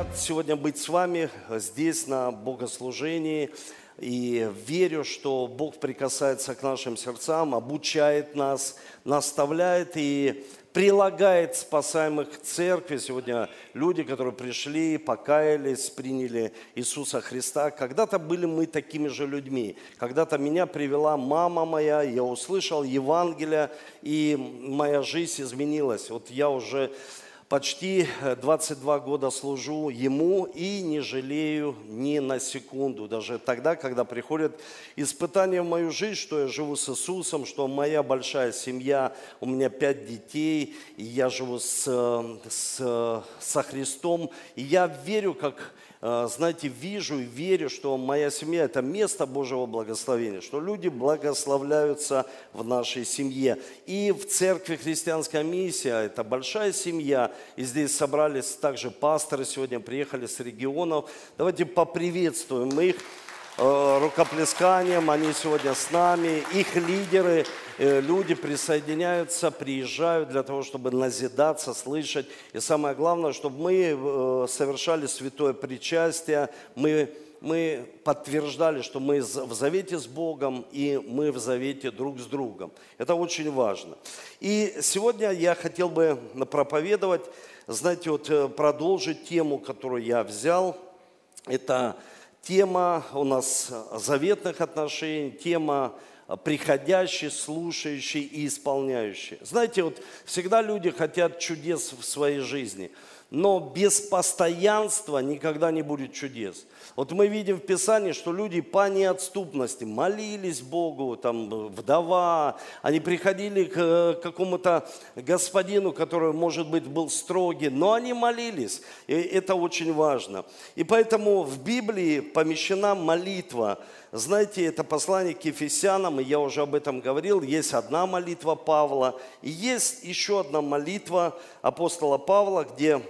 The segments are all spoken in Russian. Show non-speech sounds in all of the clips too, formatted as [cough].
рад сегодня быть с вами здесь на богослужении. И верю, что Бог прикасается к нашим сердцам, обучает нас, наставляет и прилагает спасаемых к церкви. Сегодня люди, которые пришли, покаялись, приняли Иисуса Христа. Когда-то были мы такими же людьми. Когда-то меня привела мама моя, я услышал Евангелие, и моя жизнь изменилась. Вот я уже почти 22 э, года служу Ему и не жалею ни на секунду. Даже тогда, когда приходят испытания в мою жизнь, что я живу с Иисусом, что моя большая семья, у меня пять детей, и я живу с, э, с, со Христом. И я верю, как Э, знаете, вижу и верю, что моя семья – это место Божьего благословения, что люди благословляются в нашей семье. И в церкви христианская миссия – это большая семья, и здесь собрались также пасторы сегодня, приехали с регионов. Давайте поприветствуем их рукоплесканием, они сегодня с нами, их лидеры – Э, люди присоединяются, приезжают для того, чтобы назидаться, слышать. И самое главное, чтобы мы э, совершали святое причастие, мы мы подтверждали, что мы в завете с Богом и мы в завете друг с другом. Это очень важно. И сегодня я хотел бы проповедовать, знаете, вот э, продолжить тему, которую я взял. Это тема у нас заветных отношений, тема приходящий, слушающий и исполняющий. Знаете, вот всегда люди хотят чудес в своей жизни, но без постоянства никогда не будет чудес. Вот мы видим в Писании, что люди по неотступности молились Богу, там вдова, они приходили к э, какому-то господину, который, может быть, был строгий, но они молились, и это очень важно. И поэтому в Библии помещена молитва – знаете, это послание к Ефесянам, и я уже об этом говорил, есть одна молитва Павла, и есть еще одна молитва апостола Павла, где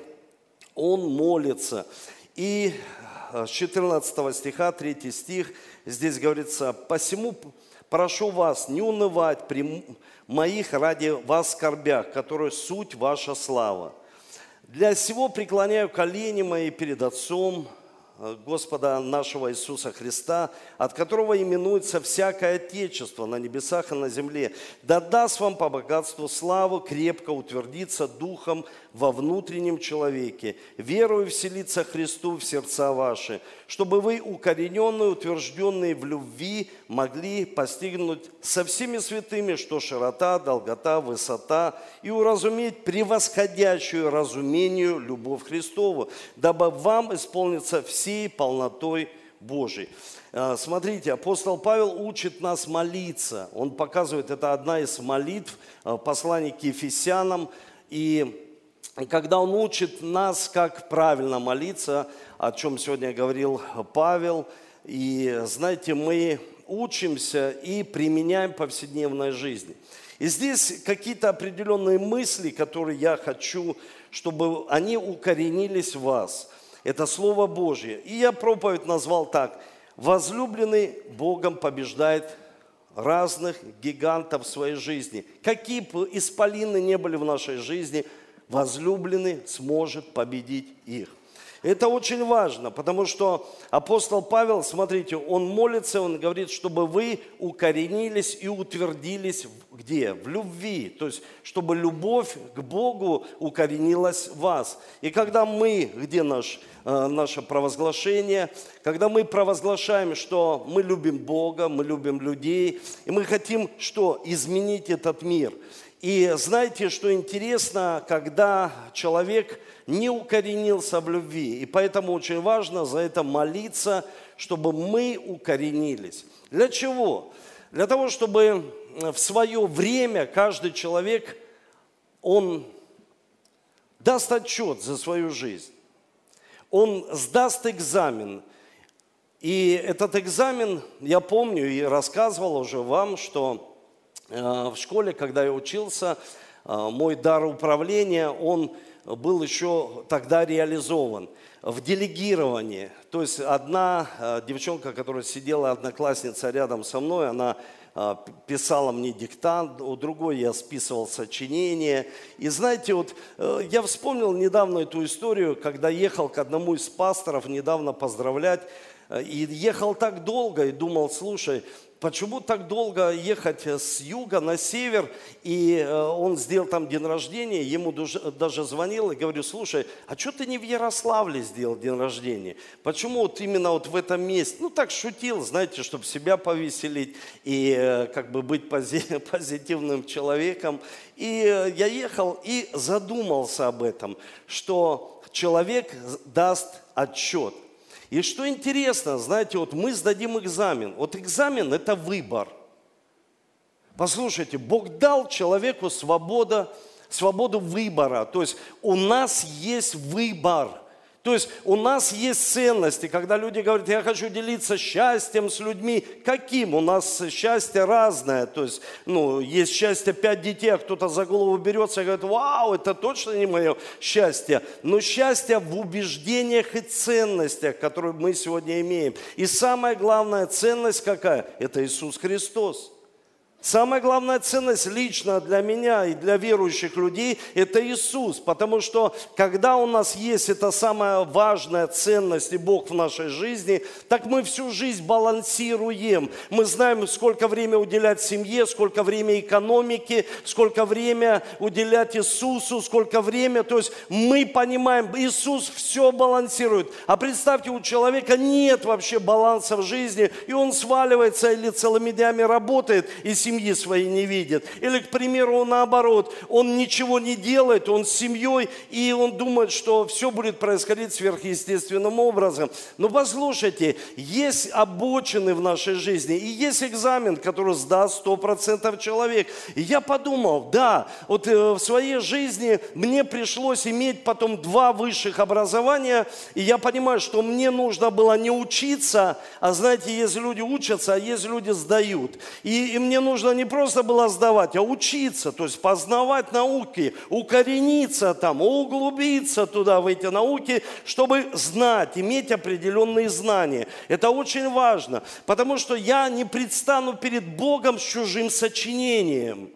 он молится. И э, с 14 стиха, 3 стих, здесь говорится, «Посему прошу вас не унывать при моих ради вас скорбях, которые суть ваша слава. Для сего преклоняю колени мои перед Отцом, Э, Господа нашего Иисуса Христа, от которого именуется всякое Отечество на небесах и на земле, да даст вам по богатству славу крепко утвердиться Духом во внутреннем человеке, верою вселиться Христу в сердца ваши, чтобы вы, укорененные, утвержденные в любви, могли постигнуть со всеми святыми, что широта, долгота, высота, и уразуметь превосходящую разумению любовь Христову, дабы вам исполниться всей полнотой Божией. А, смотрите, апостол Павел учит нас молиться. Он показывает, это одна из молитв, а, послание к Ефесянам. И когда он учит нас, как правильно молиться, о чем сегодня говорил Павел, и знаете, мы учимся и применяем повседневной жизни. И здесь какие-то определенные мысли, которые я хочу, чтобы они укоренились в вас. Это Слово Божье. И я проповедь назвал так. Возлюбленный Богом побеждает разных гигантов в своей жизни. Какие бы исполины не были в нашей жизни – возлюбленный сможет победить их. Это очень важно, потому что апостол Павел, смотрите, он молится, он говорит, чтобы вы укоренились и утвердились где? В любви. То есть, чтобы любовь к Богу укоренилась в вас. И когда мы, где наш, э, наше провозглашение, когда мы провозглашаем, что мы любим Бога, мы любим людей, и мы хотим что? Изменить этот мир – и знаете, что интересно, когда человек не укоренился в любви, и поэтому очень важно за это молиться, чтобы мы укоренились. Для чего? Для того, чтобы в свое время каждый человек, он даст отчет за свою жизнь. Он сдаст экзамен. И этот экзамен, я помню и рассказывал уже вам, что в школе, когда я учился, э, мой дар управления, он был еще тогда реализован в делегировании. То есть одна э, девчонка, которая сидела, одноклассница рядом со мной, она писала мне диктант, у другой я списывал сочинение. И знаете, вот э, я вспомнил недавно эту историю, когда ехал к одному из пасторов недавно поздравлять, э, и ехал так долго и думал, слушай, почему так долго ехать с юга на север, и э, он сделал там день рождения, ему даже звонил и говорю, слушай, а что ты не в Ярославле сделал день рождения? Почему вот именно вот в этом месте? Ну так шутил, знаете, чтобы себя повеселить и э, как бы быть [laughs] позитивным человеком. И э, я ехал и задумался об этом, что человек даст отчет – и что интересно, знаете, вот мы сдадим экзамен. Вот экзамен – это выбор. Послушайте, Бог дал человеку свободу, свободу выбора. То есть у нас есть выбор – то есть у нас есть ценности, когда люди говорят, я хочу делиться счастьем с людьми. Каким? У нас счастье разное. То есть, ну, есть счастье пять детей, а кто-то за голову берется и говорит, вау, это точно не мое счастье. Но счастье в убеждениях и ценностях, которые мы сегодня имеем. И самая главная ценность какая? Это Иисус Христос. Самая главная ценность лично для меня и для верующих людей – это Иисус. Потому что когда у нас есть эта самая важная ценность и Бог в нашей жизни, так мы всю жизнь балансируем. Мы знаем, сколько времени уделять семье, сколько времени экономике, сколько времени уделять Иисусу, сколько времени. То есть мы понимаем, Иисус все балансирует. А представьте, у человека нет вообще баланса в жизни, и он сваливается или целыми днями работает, и семьи своей не видит. Или, к примеру, наоборот, он ничего не делает, он с семьей, и он думает, что все будет происходить сверхъестественным образом. Но послушайте, есть обочины в нашей жизни, и есть экзамен, который сдаст 100% человек. И я подумал, да, вот э, в своей жизни мне пришлось иметь потом два высших образования, и я понимаю, что мне нужно было не учиться, а знаете, есть люди учатся, а есть люди сдают. И, и мне нужно нужно не просто было сдавать, а учиться, то есть познавать науки, укорениться там, углубиться туда, в эти науки, чтобы знать, иметь определенные знания. Это очень важно, потому что я не предстану перед Богом с чужим сочинением.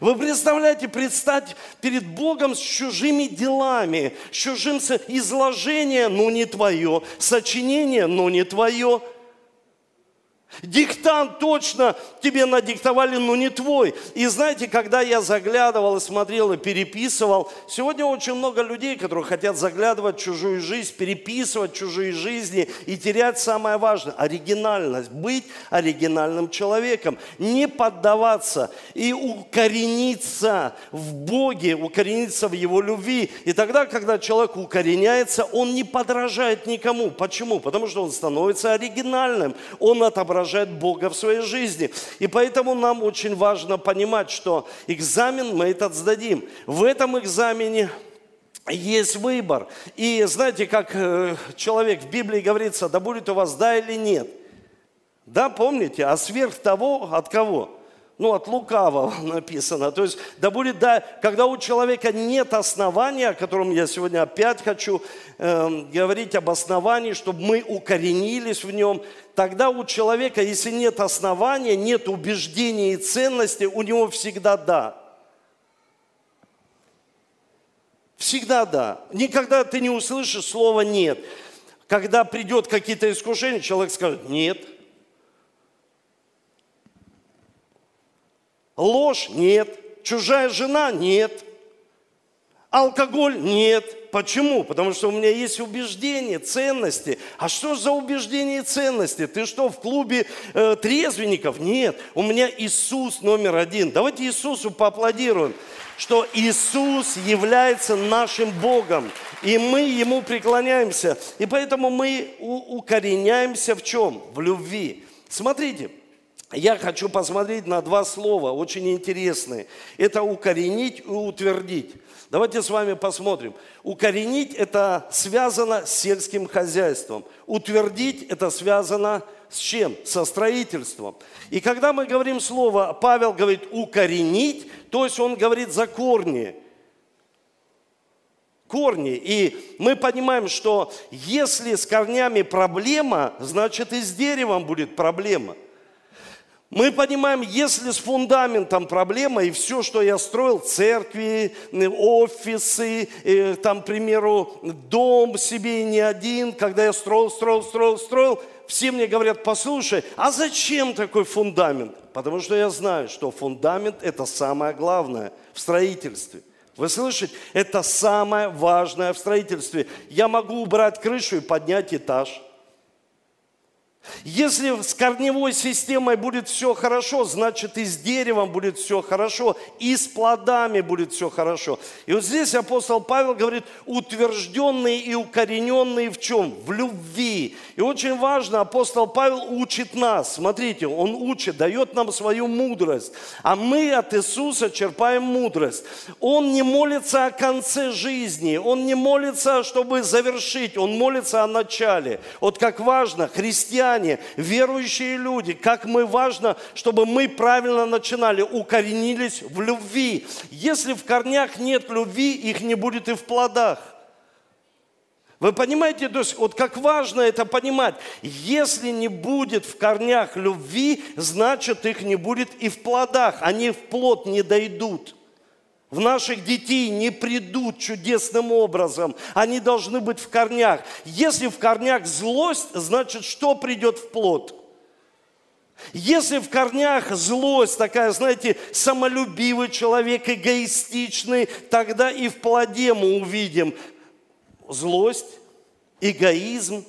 Вы представляете, предстать перед Богом с чужими делами, с чужим изложением, но не твое, сочинение, но не твое – Диктант точно тебе надиктовали, но не твой. И знаете, когда я заглядывал смотрел и переписывал, сегодня очень много людей, которые хотят заглядывать в чужую жизнь, переписывать чужие жизни и терять самое важное – оригинальность, быть оригинальным человеком, не поддаваться и укорениться в Боге, укорениться в Его любви. И тогда, когда человек укореняется, он не подражает никому. Почему? Потому что он становится оригинальным, он отображает выражает Бога в своей жизни. И поэтому нам очень важно понимать, что экзамен мы этот сдадим. В этом экзамене есть выбор. И знаете, как э, человек в Библии говорится, да будет у вас да или нет. Да, помните? А сверх того от кого? Ну, от лукавого [laughs] написано. То есть, да будет, да, когда у человека нет основания, о котором я сегодня опять хочу э, говорить об основании, чтобы мы укоренились в нем, тогда у человека, если нет основания, нет убеждений и ценностей, у него всегда да. Всегда да. Никогда ты не услышишь слова нет. Когда придет какие-то искушения, человек скажет нет – Ложь? Нет. Чужая жена? Нет. Алкоголь? Нет. Почему? Потому что у меня есть убеждения, ценности. А что за убеждения и ценности? Ты что, в клубе э, трезвенников? Нет. У меня Иисус номер один. Давайте Иисусу поаплодируем, что Иисус является нашим Богом. И мы Ему преклоняемся. И поэтому мы укореняемся в чем? В любви. Смотрите, я хочу посмотреть на два слова, очень интересные. Это укоренить и утвердить. Давайте с вами посмотрим. Укоренить – это связано с сельским хозяйством. Утвердить – это связано с чем? Со строительством. И когда мы говорим слово, Павел говорит укоренить, то есть он говорит за корни. Корни. И мы понимаем, что если с корнями проблема, значит и с деревом будет проблема. Мы понимаем, если с фундаментом проблема, и все, что я строил, церкви, офисы, и, там, к примеру, дом себе не один, когда я строил, строил, строил, строил, все мне говорят, послушай, а зачем такой фундамент? Потому что я знаю, что фундамент – это самое главное в строительстве. Вы слышите? Это самое важное в строительстве. Я могу убрать крышу и поднять этаж – если с корневой системой будет все хорошо, значит и с деревом будет все хорошо, и с плодами будет все хорошо. И вот здесь апостол Павел говорит, утвержденные и укорененные в чем? В любви. И очень важно, апостол Павел учит нас. Смотрите, он учит, дает нам свою мудрость. А мы от Иисуса черпаем мудрость. Он не молится о конце жизни, он не молится, чтобы завершить, он молится о начале. Вот как важно, христиане, христиане, верующие люди, как мы важно, чтобы мы правильно начинали, укоренились в любви. Если в корнях нет любви, их не будет и в плодах. Вы понимаете, то есть вот как важно это понимать. Если не будет в корнях любви, значит их не будет и в плодах. Они в плод не дойдут в наших детей не придут чудесным образом. Они должны быть в корнях. Если в корнях злость, значит, что придет в плод? Если в корнях злость, такая, знаете, самолюбивый человек, эгоистичный, тогда и в плоде мы увидим злость, эгоизм,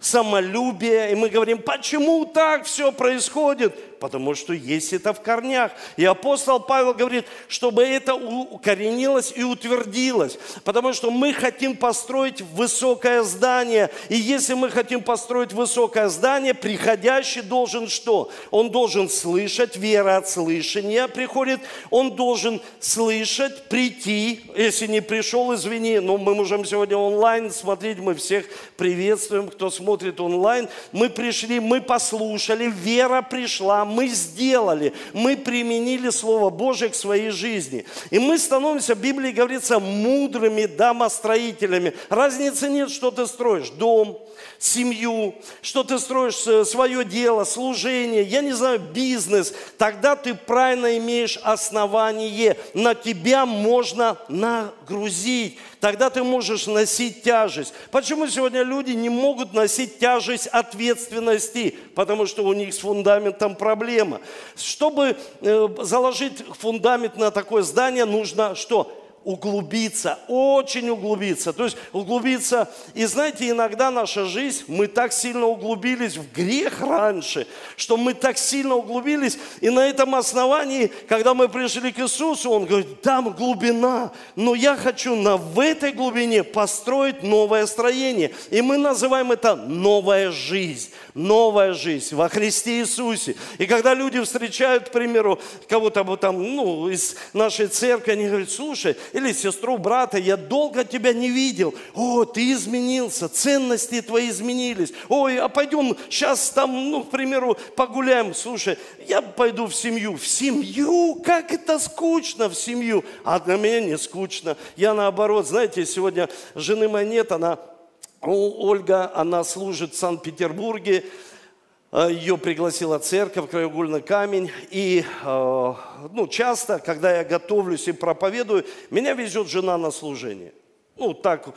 самолюбие. И мы говорим, почему так все происходит? Потому что есть это в корнях. И апостол Павел говорит, чтобы это укоренилось и утвердилось, потому что мы хотим построить высокое здание. И если мы хотим построить высокое здание, приходящий должен что? Он должен слышать, вера от слышания приходит, он должен слышать, прийти, если не пришел, извини, но мы можем сегодня онлайн смотреть, мы всех приветствуем, кто смотрит онлайн. Мы пришли, мы послушали, вера пришла, мы сделали, мы применили Слово Божие к своей жизни. И мы становимся, в Библии говорится, мудрыми домостроителями. Разницы нет, что ты строишь. Дом, семью, что ты строишь э, свое дело, служение, я не знаю, бизнес, тогда ты правильно имеешь основание. На тебя можно нагрузить. Тогда ты можешь носить тяжесть. Почему сегодня люди не могут носить тяжесть ответственности? Потому что у них с фундаментом проблема. Чтобы э, заложить фундамент на такое здание, нужно что? Углубиться, очень углубиться. То есть углубиться. И знаете, иногда наша жизнь, мы так сильно углубились в грех раньше, что мы так сильно углубились. И на этом основании, когда мы пришли к Иисусу, Он говорит, там глубина, но я хочу на, в этой глубине построить новое строение. И мы называем это новая жизнь новая жизнь во Христе Иисусе. И когда люди встречают, к примеру, кого-то там, ну, из нашей церкви, они говорят, слушай, или сестру, брата, я долго тебя не видел. О, ты изменился, ценности твои изменились. Ой, а пойдем сейчас там, ну, к примеру, погуляем. Слушай, я пойду в семью. В семью? Как это скучно в семью? А для меня не скучно. Я наоборот, знаете, сегодня жены моей нет, она Ольга, она служит в Санкт-Петербурге, ее пригласила церковь, краеугольный камень. И э, ну, часто, когда я готовлюсь и проповедую, меня везет жена на служение. Ну, так,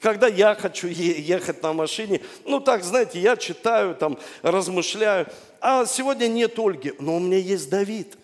когда я хочу ехать на машине, ну, так, знаете, я читаю, там, размышляю. А сегодня нет Ольги, но у меня есть Давид.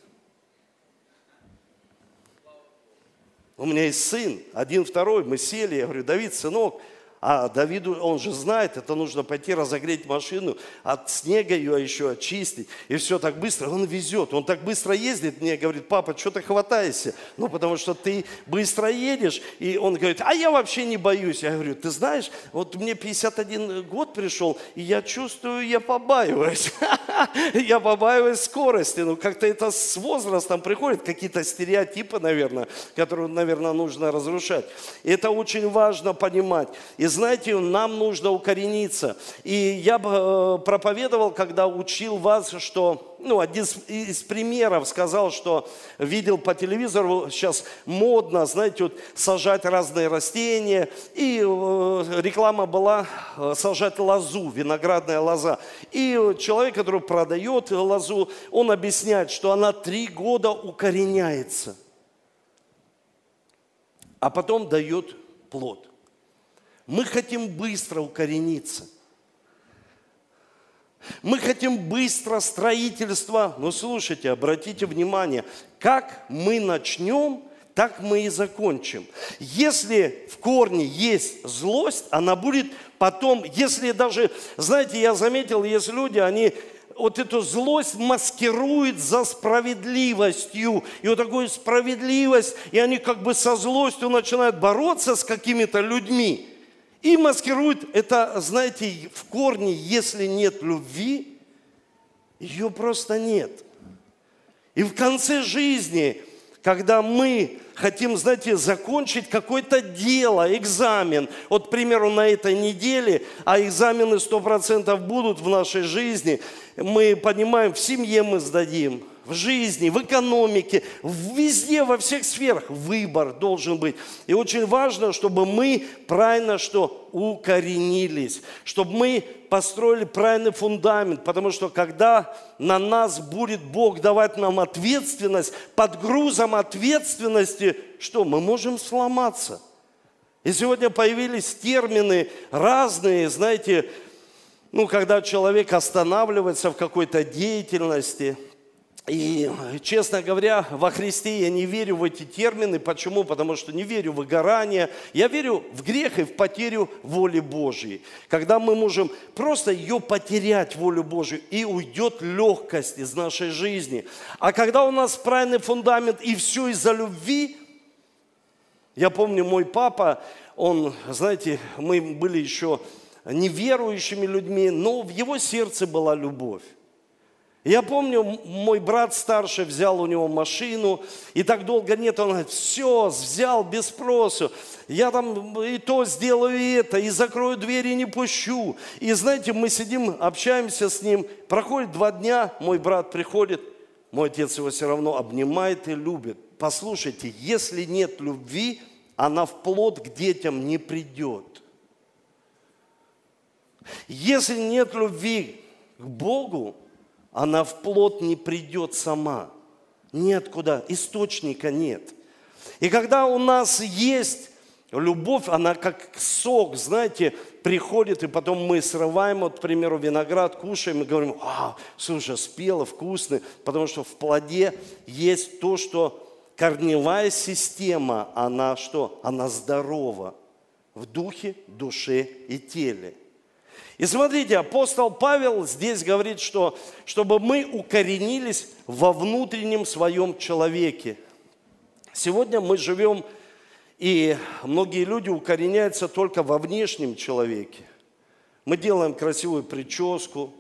У меня есть сын, один, второй, мы сели, я говорю, Давид, сынок, а Давиду, он же знает, это нужно пойти разогреть машину, от снега ее еще очистить. И все так быстро. Он везет, он так быстро ездит. Мне говорит, папа, что ты хватаешься? Ну, потому что ты быстро едешь. И он говорит, а я вообще не боюсь. Я говорю, ты знаешь, вот мне 51 год пришел, и я чувствую, я побаиваюсь. [laughs] Я побаиваюсь скорости. Ну, как-то это с возрастом приходит, какие-то стереотипы, наверное, которые, наверное, нужно разрушать. И это очень важно понимать. И знаете, нам нужно укорениться. И я э, проповедовал, когда учил вас, что ну, один из, примеров сказал, что видел по телевизору, сейчас модно, знаете, вот сажать разные растения, и э, реклама была э, сажать лозу, виноградная лоза. И человек, который продает лозу, он объясняет, что она три года укореняется, а потом дает плод. Мы хотим быстро укорениться – мы хотим быстро строительства. Но слушайте, обратите внимание, как мы начнем, так мы и закончим. Если в корне есть злость, она будет потом, если даже, знаете, я заметил, есть люди, они вот эту злость маскируют за справедливостью. И вот такую справедливость, и они как бы со злостью начинают бороться с какими-то людьми. И маскирует это, знаете, в корне, если нет любви, ее просто нет. И в конце жизни, когда мы хотим, знаете, закончить какое-то дело, экзамен, вот, к примеру, на этой неделе, а экзамены 100% будут в нашей жизни, мы понимаем, в семье мы сдадим – в жизни, в экономике, везде, во всех сферах выбор должен быть. И очень важно, чтобы мы правильно что укоренились, чтобы мы построили правильный фундамент, потому что когда на нас будет Бог давать нам ответственность, под грузом ответственности, что мы можем сломаться. И сегодня появились термины разные, знаете, ну, когда человек останавливается в какой-то деятельности – и, честно говоря, во Христе я не верю в эти термины. Почему? Потому что не верю в выгорание. Я верю в грех и в потерю воли Божьей. Когда мы можем просто ее потерять, волю Божью, и уйдет легкость из нашей жизни. А когда у нас правильный фундамент и все из-за любви, я помню, мой папа, он, знаете, мы были еще неверующими людьми, но в его сердце была любовь. Я помню, мой брат старший взял у него машину, и так долго нет, он говорит, все, взял без спросу. Я там и то сделаю, и это, и закрою дверь, и не пущу. И знаете, мы сидим, общаемся с ним, проходит два дня, мой брат приходит, мой отец его все равно обнимает и любит. Послушайте, если нет любви, она в плод к детям не придет. Если нет любви к Богу, она в плод не придет сама. Нет куда, источника нет. И когда у нас есть любовь, она как сок, знаете, приходит, и потом мы срываем, вот, к примеру, виноград, кушаем и говорим, а, слушай, спело, вкусно, потому что в плоде есть то, что корневая система, она что? Она здорова в духе, душе и теле. И смотрите, апостол Павел здесь говорит, что чтобы мы укоренились во внутреннем своем человеке. Сегодня мы живем, и многие люди укореняются только во внешнем человеке. Мы делаем красивую прическу,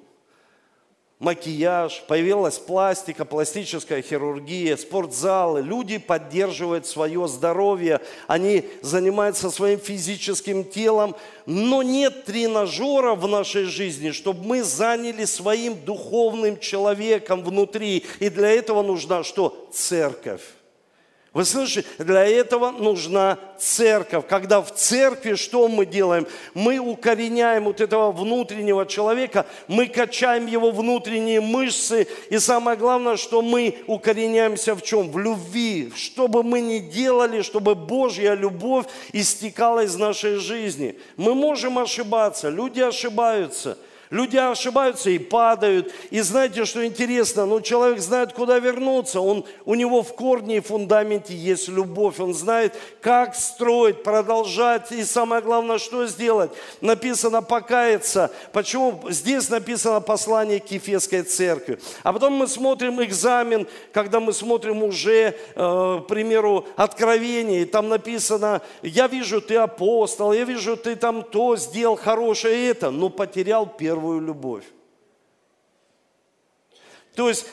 макияж, появилась пластика, пластическая хирургия, спортзалы. Люди поддерживают свое здоровье, они занимаются своим физическим телом, но нет тренажера в нашей жизни, чтобы мы заняли своим духовным человеком внутри. И для этого нужна что? Церковь. Вы слышите, для этого нужна церковь. Когда в церкви что мы делаем? Мы укореняем вот этого внутреннего человека, мы качаем его внутренние мышцы. И самое главное, что мы укореняемся в чем? В любви. Что бы мы ни делали, чтобы Божья любовь истекала из нашей жизни. Мы можем ошибаться, люди ошибаются – Люди ошибаются и падают. И знаете, что интересно? Ну, человек знает, куда вернуться. Он, у него в корне и фундаменте есть любовь. Он знает, как строить, продолжать. И самое главное, что сделать? Написано покаяться. Почему? Здесь написано послание к Ефесской церкви. А потом мы смотрим экзамен, когда мы смотрим уже, э, к примеру, откровение. И там написано, я вижу, ты апостол, я вижу, ты там то сделал хорошее это, но потерял первое первую любовь. То есть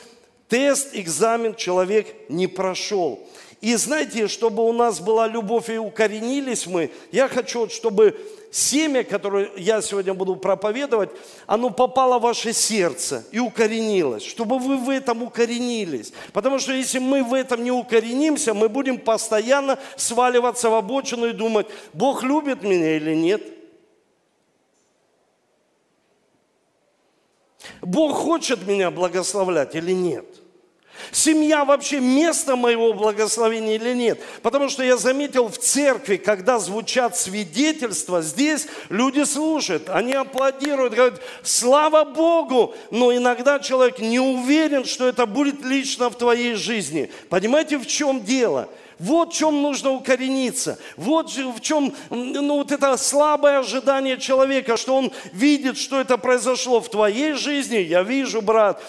тест, экзамен человек не прошел. И знаете, чтобы у нас была любовь и укоренились мы, я хочу, чтобы семя, которое я сегодня буду проповедовать, оно попало в ваше сердце и укоренилось, чтобы вы в этом укоренились. Потому что если мы в этом не укоренимся, мы будем постоянно сваливаться в обочину и думать, Бог любит меня или нет. Бог хочет меня благословлять или нет. Семья вообще место моего благословения или нет? Потому что я заметил в церкви, когда звучат свидетельства, здесь люди слушают, они аплодируют, говорят, слава Богу, но иногда человек не уверен, что это будет лично в твоей жизни. Понимаете, в чем дело? Вот в чем нужно укорениться. Вот в чем ну, вот это слабое ожидание человека, что он видит, что это произошло в твоей жизни. Я вижу, брат,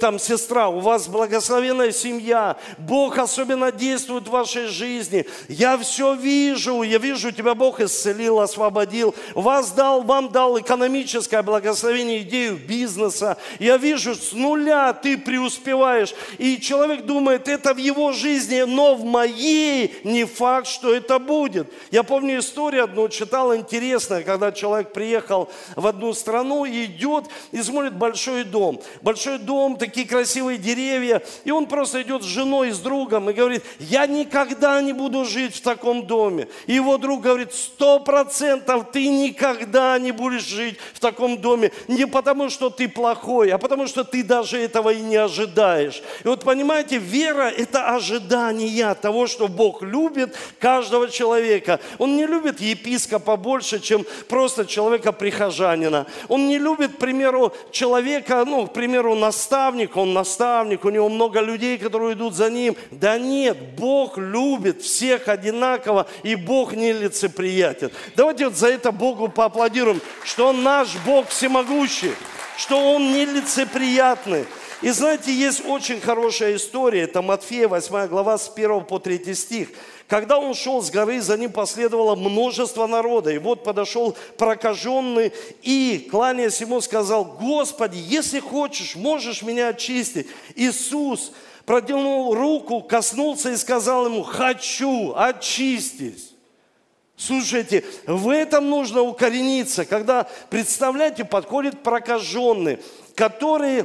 там сестра, у вас благословенная семья. Бог особенно действует в вашей жизни. Я все вижу. Я вижу, тебя Бог исцелил, освободил. Вас дал, вам дал экономическое благословение, идею бизнеса. Я вижу, с нуля ты преуспеваешь. И человек думает, это в его жизни, но в моей и не факт, что это будет. Я помню историю одну, читал интересно, когда человек приехал в одну страну идет и смотрит большой дом. Большой дом, такие красивые деревья. И он просто идет с женой, с другом и говорит, я никогда не буду жить в таком доме. И его друг говорит, сто процентов ты никогда не будешь жить в таком доме. Не потому, что ты плохой, а потому, что ты даже этого и не ожидаешь. И вот понимаете, вера – это ожидание того, что что Бог любит каждого человека. Он не любит епископа больше, чем просто человека-прихожанина. Он не любит, к примеру, человека, ну, к примеру, наставник, он наставник, у него много людей, которые идут за ним. Да нет, Бог любит всех одинаково, и Бог не лицеприятен. Давайте вот за это Богу поаплодируем, что Он наш Бог всемогущий, что Он не лицеприятный. И знаете, есть очень хорошая история, это Матфея 8 глава с 1 по 3 стих. Когда он шел с горы, за ним последовало множество народа. И вот подошел прокаженный и, кланяясь ему, сказал, Господи, если хочешь, можешь меня очистить. Иисус протянул руку, коснулся и сказал ему, хочу, очистись. Слушайте, в этом нужно укорениться, когда, представляете, подходит прокаженный, который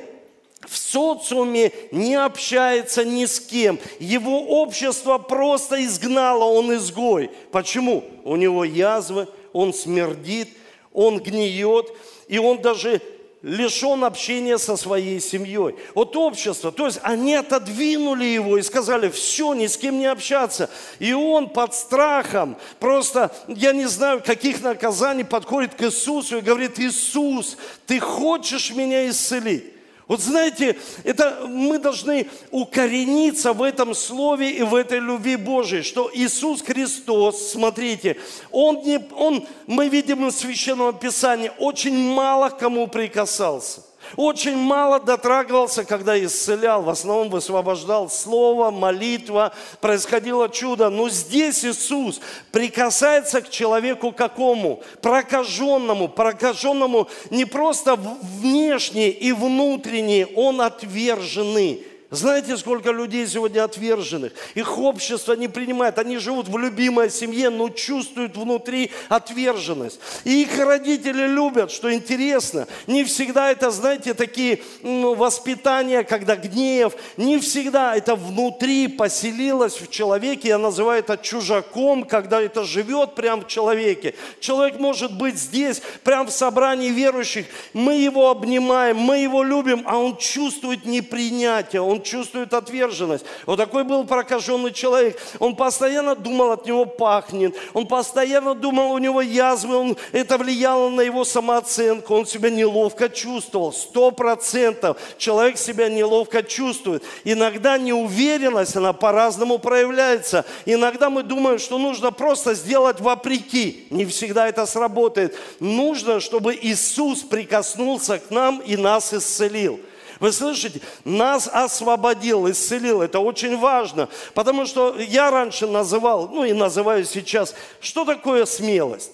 в социуме не общается ни с кем. Его общество просто изгнало, он изгой. Почему? У него язвы, он смердит, он гниет, и он даже лишен общения со своей семьей. Вот общество, то есть они отодвинули его и сказали, все, ни с кем не общаться. И он под страхом, просто, я не знаю, каких наказаний, подходит к Иисусу и говорит, Иисус, ты хочешь меня исцелить? Вот знаете, это мы должны укорениться в этом слове и в этой любви Божией, что Иисус Христос, смотрите, Он, не, он мы видим из Священного Писания, очень мало кому прикасался. Очень мало дотрагивался, когда исцелял, в основном высвобождал слово, молитва, происходило чудо. Но здесь Иисус прикасается к человеку какому? Прокаженному, прокаженному не просто внешне и внутренне, он отверженный знаете, сколько людей сегодня отверженных? Их общество не принимает. Они живут в любимой семье, но чувствуют внутри отверженность. И их родители любят, что интересно. Не всегда это, знаете, такие ну, воспитания, когда гнев. Не всегда это внутри поселилось в человеке. Я называю это чужаком, когда это живет прямо в человеке. Человек может быть здесь, прямо в собрании верующих. Мы его обнимаем, мы его любим, а он чувствует непринятие, он он чувствует отверженность. Вот такой был прокаженный человек. Он постоянно думал, от него пахнет. Он постоянно думал, у него язвы. Он, это влияло на его самооценку. Он себя неловко чувствовал. Сто процентов человек себя неловко чувствует. Иногда неуверенность, она по-разному проявляется. Иногда мы думаем, что нужно просто сделать вопреки. Не всегда это сработает. Нужно, чтобы Иисус прикоснулся к нам и нас исцелил. Вы слышите? Нас освободил, исцелил. Это очень важно. Потому что я раньше называл, ну и называю сейчас, что такое смелость?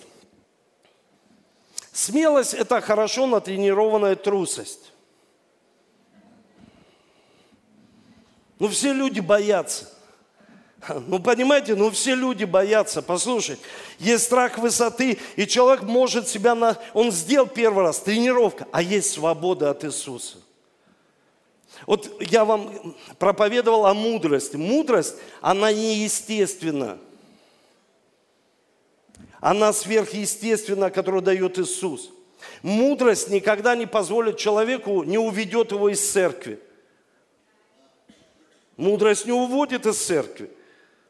Смелость – это хорошо натренированная трусость. Ну, все люди боятся. Ну, понимаете, ну все люди боятся. Послушай, есть страх высоты, и человек может себя на... Он сделал первый раз, тренировка, а есть свобода от Иисуса. Вот я вам проповедовал о мудрости. Мудрость, она неестественна. Она сверхъестественна, которую дает Иисус. Мудрость никогда не позволит человеку, не уведет его из церкви. Мудрость не уводит из церкви.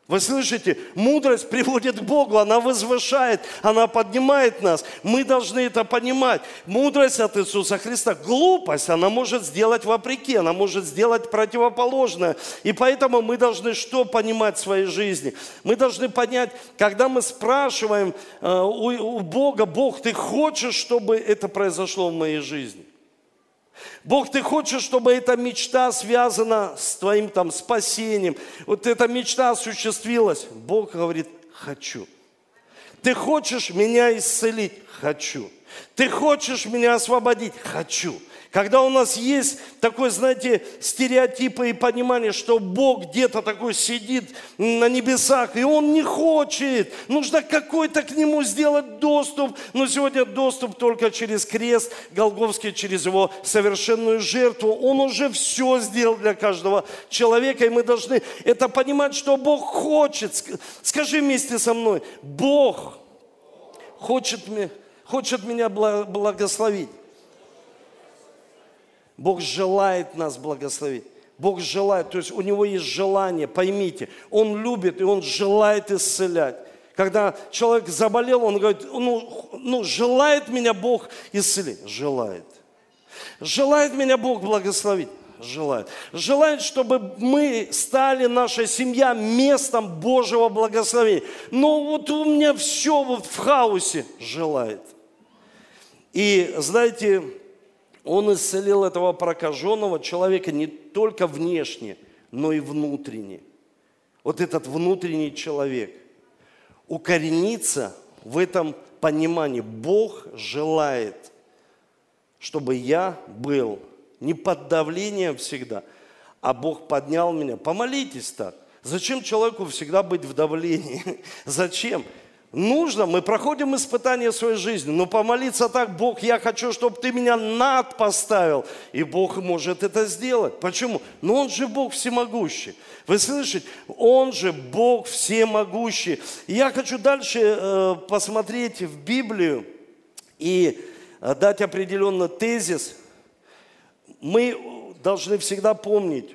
Вы слышите? Мудрость приводит к Богу, она возвышает, она поднимает нас. Мы должны это понимать. Мудрость от Иисуса Христа. Глупость она может сделать вопреки, она может сделать противоположное. И поэтому мы должны что понимать в своей жизни? Мы должны понять, когда мы спрашиваем э, у, у Бога, Бог, ты хочешь, чтобы это произошло в моей жизни? Бог, ты хочешь, чтобы эта мечта связана с твоим там спасением, вот эта мечта осуществилась. Бог говорит, хочу. Ты хочешь меня исцелить? Хочу. Ты хочешь меня освободить? Хочу. Когда у нас есть такой, знаете, стереотипы и понимание, что Бог где-то такой сидит на небесах, и Он не хочет. Нужно какой-то к Нему сделать доступ. Но сегодня доступ только через крест Голговский, через Его совершенную жертву. Он уже все сделал для каждого человека, и мы должны это понимать, что Бог хочет. Скажи вместе со мной, Бог хочет, хочет меня благословить. Бог желает нас благословить. Бог желает, то есть у него есть желание, поймите, он любит и он желает исцелять. Когда человек заболел, он говорит, ну, ну желает меня Бог исцелить? Желает. Желает меня Бог благословить? Желает. Желает, чтобы мы стали, наша семья, местом Божьего благословения. Но вот у меня все вот в хаосе. Желает. И знаете, он исцелил этого прокаженного человека не только внешне, но и внутренне. Вот этот внутренний человек укоренится в этом понимании. Бог желает, чтобы я был не под давлением всегда, а Бог поднял меня. Помолитесь так. Зачем человеку всегда быть в давлении? [laughs] Зачем? Нужно, мы проходим испытания своей жизни, но помолиться так, Бог, я хочу, чтобы ты меня над поставил. И Бог может это сделать. Почему? Но Он же Бог всемогущий. Вы слышите? Он же Бог всемогущий. Я хочу дальше э, посмотреть в Библию и э, дать определенный тезис. Мы должны всегда помнить,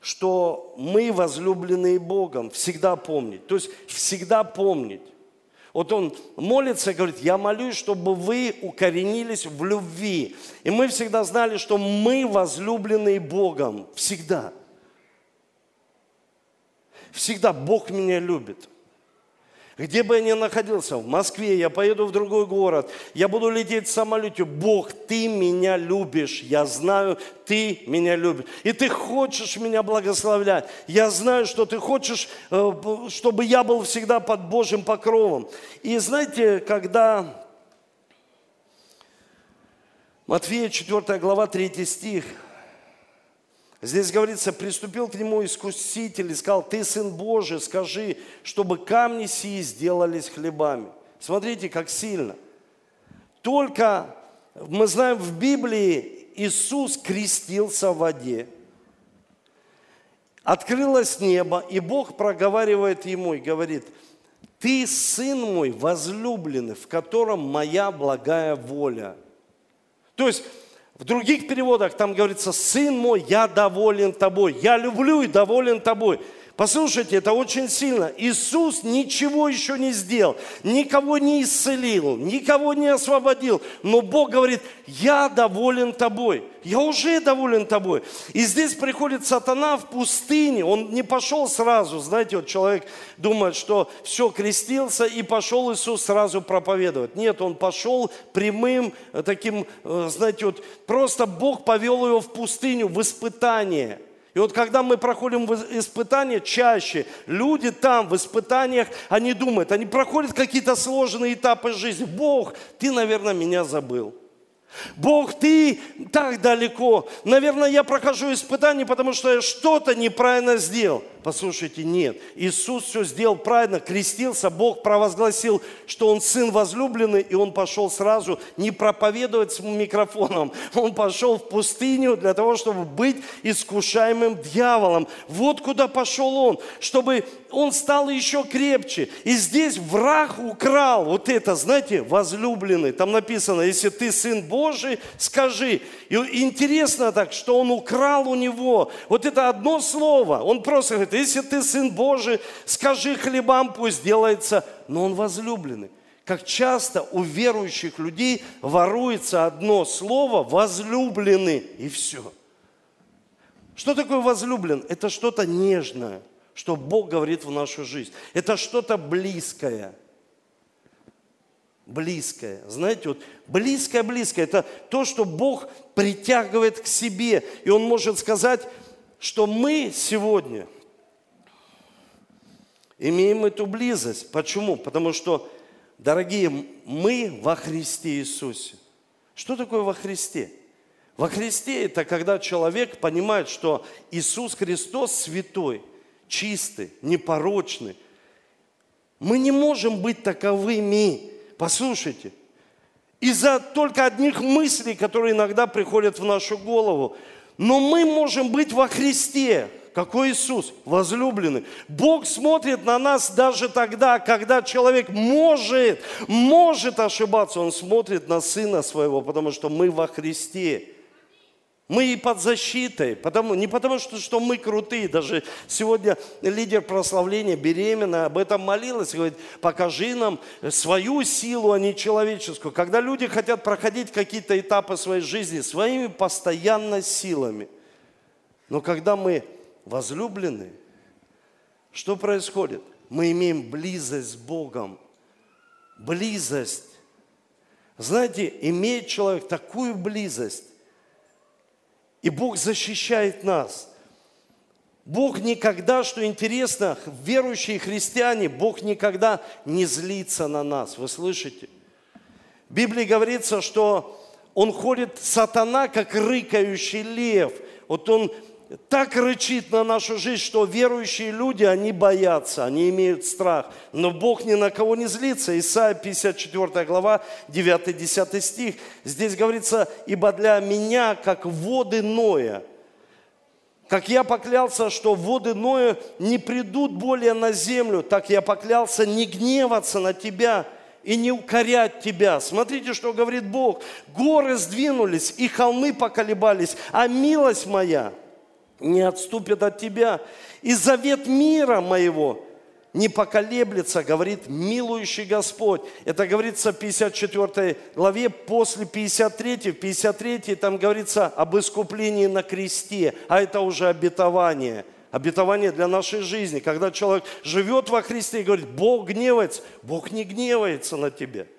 что мы возлюбленные Богом, всегда помнить. То есть всегда помнить. Вот он молится и говорит, я молюсь, чтобы вы укоренились в любви. И мы всегда знали, что мы возлюбленные Богом. Всегда. Всегда Бог меня любит. Где бы я ни находился, в Москве, я поеду в другой город, я буду лететь в самолете. Бог, ты меня любишь, я знаю, ты меня любишь. И ты хочешь меня благословлять. Я знаю, что ты хочешь, э, чтобы я был всегда под Божьим покровом. И знаете, когда Матфея 4 глава 3 стих – Здесь говорится, приступил к нему искуситель и сказал, ты сын Божий, скажи, чтобы камни сии сделались хлебами. Смотрите, как сильно. Только мы знаем в Библии, Иисус крестился в воде. Открылось небо, и Бог проговаривает ему и говорит, ты сын мой возлюбленный, в котором моя благая воля. То есть в других переводах там говорится, сын мой, я доволен тобой, я люблю и доволен тобой. Послушайте, это очень сильно. Иисус ничего еще не сделал, никого не исцелил, никого не освободил. Но Бог говорит, я доволен тобой, я уже доволен тобой. И здесь приходит сатана в пустыне, он не пошел сразу. Знаете, вот человек думает, что все, крестился и пошел Иисус сразу проповедовать. Нет, он пошел прямым э, таким, э, знаете, вот просто Бог повел его в пустыню, в испытание – и вот когда мы проходим испытания, чаще люди там в испытаниях, они думают, они проходят какие-то сложные этапы жизни. Бог, ты, наверное, меня забыл. Бог, ты так далеко. Наверное, я прохожу испытания, потому что я что-то неправильно сделал. Послушайте, нет. Иисус все сделал правильно, крестился, Бог провозгласил, что Он Сын возлюбленный, и Он пошел сразу не проповедовать с микрофоном. Он пошел в пустыню для того, чтобы быть искушаемым дьяволом. Вот куда пошел Он, чтобы Он стал еще крепче. И здесь враг украл вот это, знаете, возлюбленный. Там написано, если ты Сын Божий, скажи. И интересно так, что Он украл у него вот это одно слово. Он просто говорит, если ты Сын Божий, скажи хлебам, пусть делается. Но он возлюбленный. Как часто у верующих людей воруется одно слово «возлюбленный» и все. Что такое возлюблен? Это что-то нежное, что Бог говорит в нашу жизнь. Это что-то близкое. Близкое. Знаете, вот близкое-близкое. Это то, что Бог притягивает к себе. И Он может сказать, что мы сегодня – имеем эту близость. Почему? Потому что, дорогие, мы во Христе Иисусе. Что такое во Христе? Во Христе это когда человек понимает, что Иисус Христос святой, чистый, непорочный. Мы не можем быть таковыми. Послушайте, из-за только одних мыслей, которые иногда приходят в нашу голову. Но мы можем быть во Христе. Какой Иисус? Возлюбленный. Бог смотрит на нас даже тогда, когда человек может, может ошибаться. Он смотрит на Сына Своего, потому что мы во Христе. Мы и под защитой, потому, не потому что, что мы крутые. Даже сегодня лидер прославления беременная об этом молилась, говорит, покажи нам свою силу, а не человеческую. Когда люди хотят проходить какие-то этапы своей жизни своими постоянно силами. Но когда мы возлюблены, что происходит? Мы имеем близость с Богом. Близость. Знаете, имеет человек такую близость, и Бог защищает нас. Бог никогда, что интересно, верующие христиане, Бог никогда не злится на нас. Вы слышите? В Библии говорится, что он ходит, сатана, как рыкающий лев. Вот он так рычит на нашу жизнь, что верующие люди, они боятся, они имеют страх. Но Бог ни на кого не злится. Исайя 54 глава, 9-10 стих. Здесь говорится, «Ибо для меня, как воды Ноя, как я поклялся, что воды Ноя не придут более на землю, так я поклялся не гневаться на тебя, и не укорять тебя. Смотрите, что говорит Бог. Горы сдвинулись, и холмы поколебались, а милость моя – не отступит от тебя. И завет мира моего не поколеблется, говорит милующий Господь. Это говорится в 54 главе, после 53, в 53 там говорится об искуплении на кресте, а это уже обетование – обетование для нашей жизни. Когда человек живет во Христе и говорит, Бог гневается, Бог не гневается на тебя –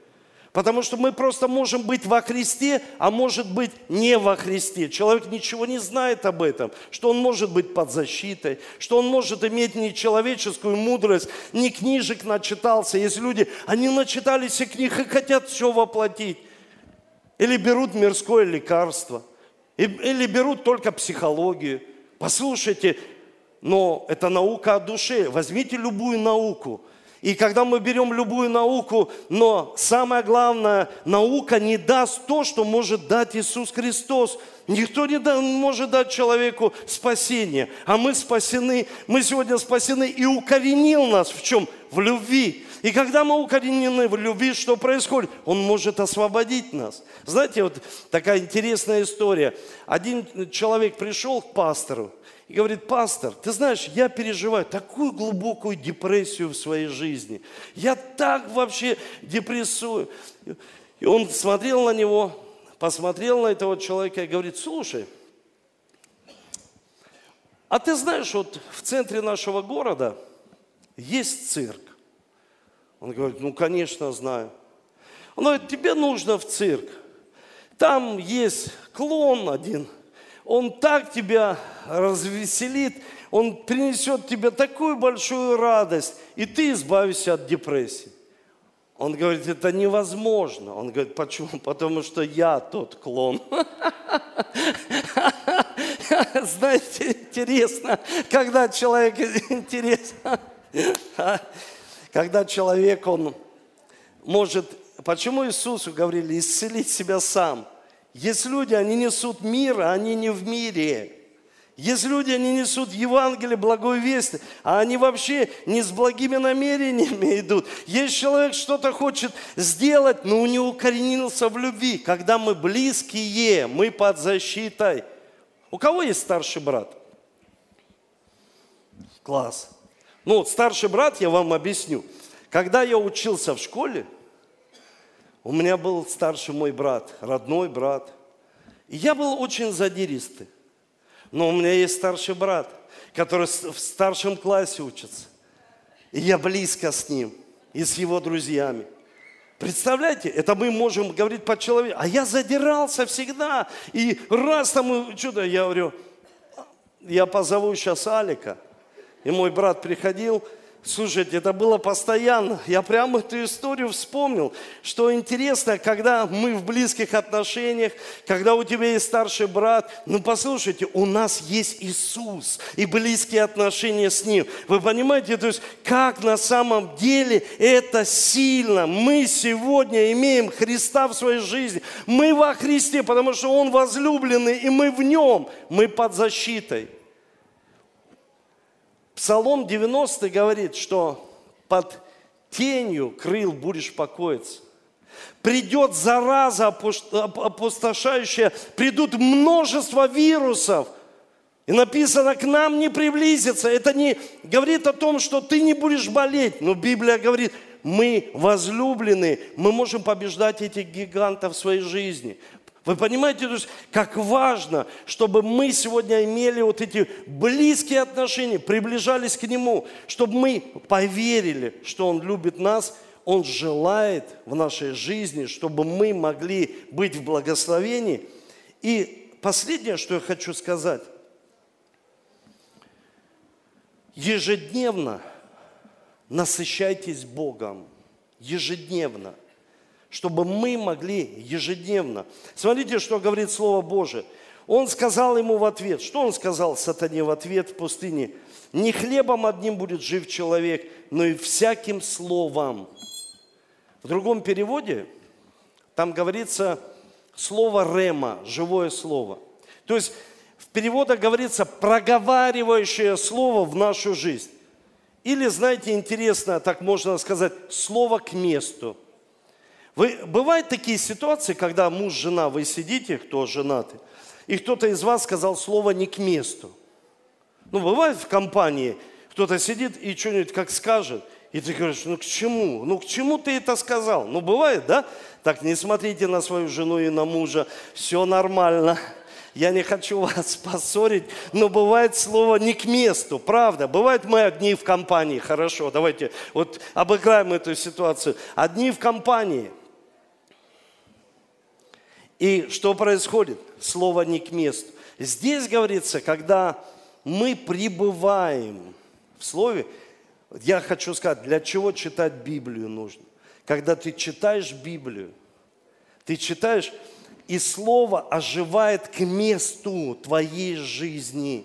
Потому что мы просто можем быть во Христе, а может быть не во Христе. Человек ничего не знает об этом, что он может быть под защитой, что он может иметь не человеческую мудрость, не книжек начитался. Есть люди, они начитались и книг и хотят все воплотить. Или берут мирское лекарство, или берут только психологию. Послушайте, но это наука о душе. Возьмите любую науку – и когда мы берем любую науку, но самое главное, наука не даст то, что может дать Иисус Христос. Никто не может дать человеку спасение. А мы спасены, мы сегодня спасены и укоренил нас в чем? В любви. И когда мы укоренены в любви, что происходит? Он может освободить нас. Знаете, вот такая интересная история. Один человек пришел к пастору, и говорит, пастор, ты знаешь, я переживаю такую глубокую депрессию в своей жизни. Я так вообще депрессую. И он смотрел на него, посмотрел на этого человека и говорит, слушай, а ты знаешь, вот в центре нашего города есть цирк. Он говорит, ну, конечно, знаю. Он говорит, тебе нужно в цирк. Там есть клон один – он так тебя развеселит, Он принесет тебе такую большую радость, и ты избавишься от депрессии. Он говорит, это невозможно. Он говорит, почему? Потому что я тот клон. [laughs] Знаете, интересно, когда человек, интересно, когда человек, он может, почему Иисусу говорили, исцелить себя сам? Есть люди, они несут мир, а они не в мире. Есть люди, они несут Евангелие, благую весть, а они вообще не с благими намерениями [laughs] идут. Есть человек, что-то хочет сделать, но него укоренился в любви. Когда мы близкие, мы под защитой. У кого есть старший брат? Класс. Ну, старший брат, я вам объясню. Когда я учился в школе, у меня был старший мой брат, родной брат. И я был очень задиристый. Но у меня есть старший брат, который в старшем классе учится. И я близко с ним и с его друзьями. Представляете, это мы можем говорить по человеку. А я задирался всегда. И раз там что-то, я говорю, я позову сейчас Алика. И мой брат приходил, Слушайте, это было постоянно. Я прямо эту историю вспомнил, что интересно, когда мы в близких отношениях, когда у тебя есть старший брат, ну послушайте, у нас есть Иисус и близкие отношения с Ним. Вы понимаете, то есть как на самом деле это сильно. Мы сегодня имеем Христа в своей жизни. Мы во Христе, потому что Он возлюбленный, и мы в Нем. Мы под защитой. Псалом 90 говорит, что под тенью крыл будешь покоиться. Придет зараза опустошающая, придут множество вирусов. И написано, к нам не приблизится. Это не говорит о том, что ты не будешь болеть. Но Библия говорит, мы возлюблены, мы можем побеждать этих гигантов в своей жизни. Вы понимаете, как важно, чтобы мы сегодня имели вот эти близкие отношения, приближались к Нему, чтобы мы поверили, что Он любит нас, Он желает в нашей жизни, чтобы мы могли быть в благословении. И последнее, что я хочу сказать. Ежедневно насыщайтесь Богом. Ежедневно чтобы мы могли ежедневно. Смотрите, что говорит Слово Божие. Он сказал ему в ответ, что он сказал сатане в ответ в пустыне? Не хлебом одним будет жив человек, но и всяким словом. В другом переводе там говорится слово рема, живое слово. То есть в переводах говорится проговаривающее слово в нашу жизнь. Или, знаете, интересно, так можно сказать, слово к месту – вы, бывают такие ситуации, когда муж, жена, вы сидите, кто женаты, и кто-то из вас сказал слово не к месту. Ну, бывает в компании, кто-то сидит и что-нибудь как скажет, и ты говоришь, ну к чему? Ну к чему ты это сказал? Ну бывает, да? Так не смотрите на свою жену и на мужа, все нормально. Я не хочу [laughs] вас поссорить, но бывает слово не к месту, правда. Бывает мы одни в компании, хорошо, давайте вот обыграем эту ситуацию. Одни в компании – и что происходит? Слово не к месту. Здесь говорится, когда мы пребываем в Слове, я хочу сказать, для чего читать Библию нужно? Когда ты читаешь Библию, ты читаешь, и Слово оживает к месту твоей жизни.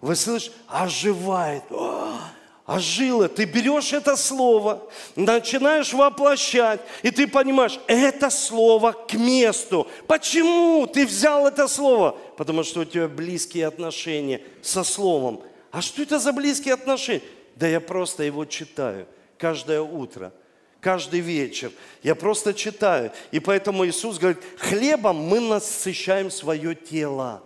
Вы слышите? Оживает. О, ожило. Ты берешь это слово, начинаешь воплощать, и ты понимаешь, это слово к месту. Почему ты взял это слово? Потому что у тебя близкие отношения со словом. А что это за близкие отношения? Да я просто его читаю каждое утро, каждый вечер. Я просто читаю. И поэтому Иисус говорит, хлебом мы насыщаем свое тело.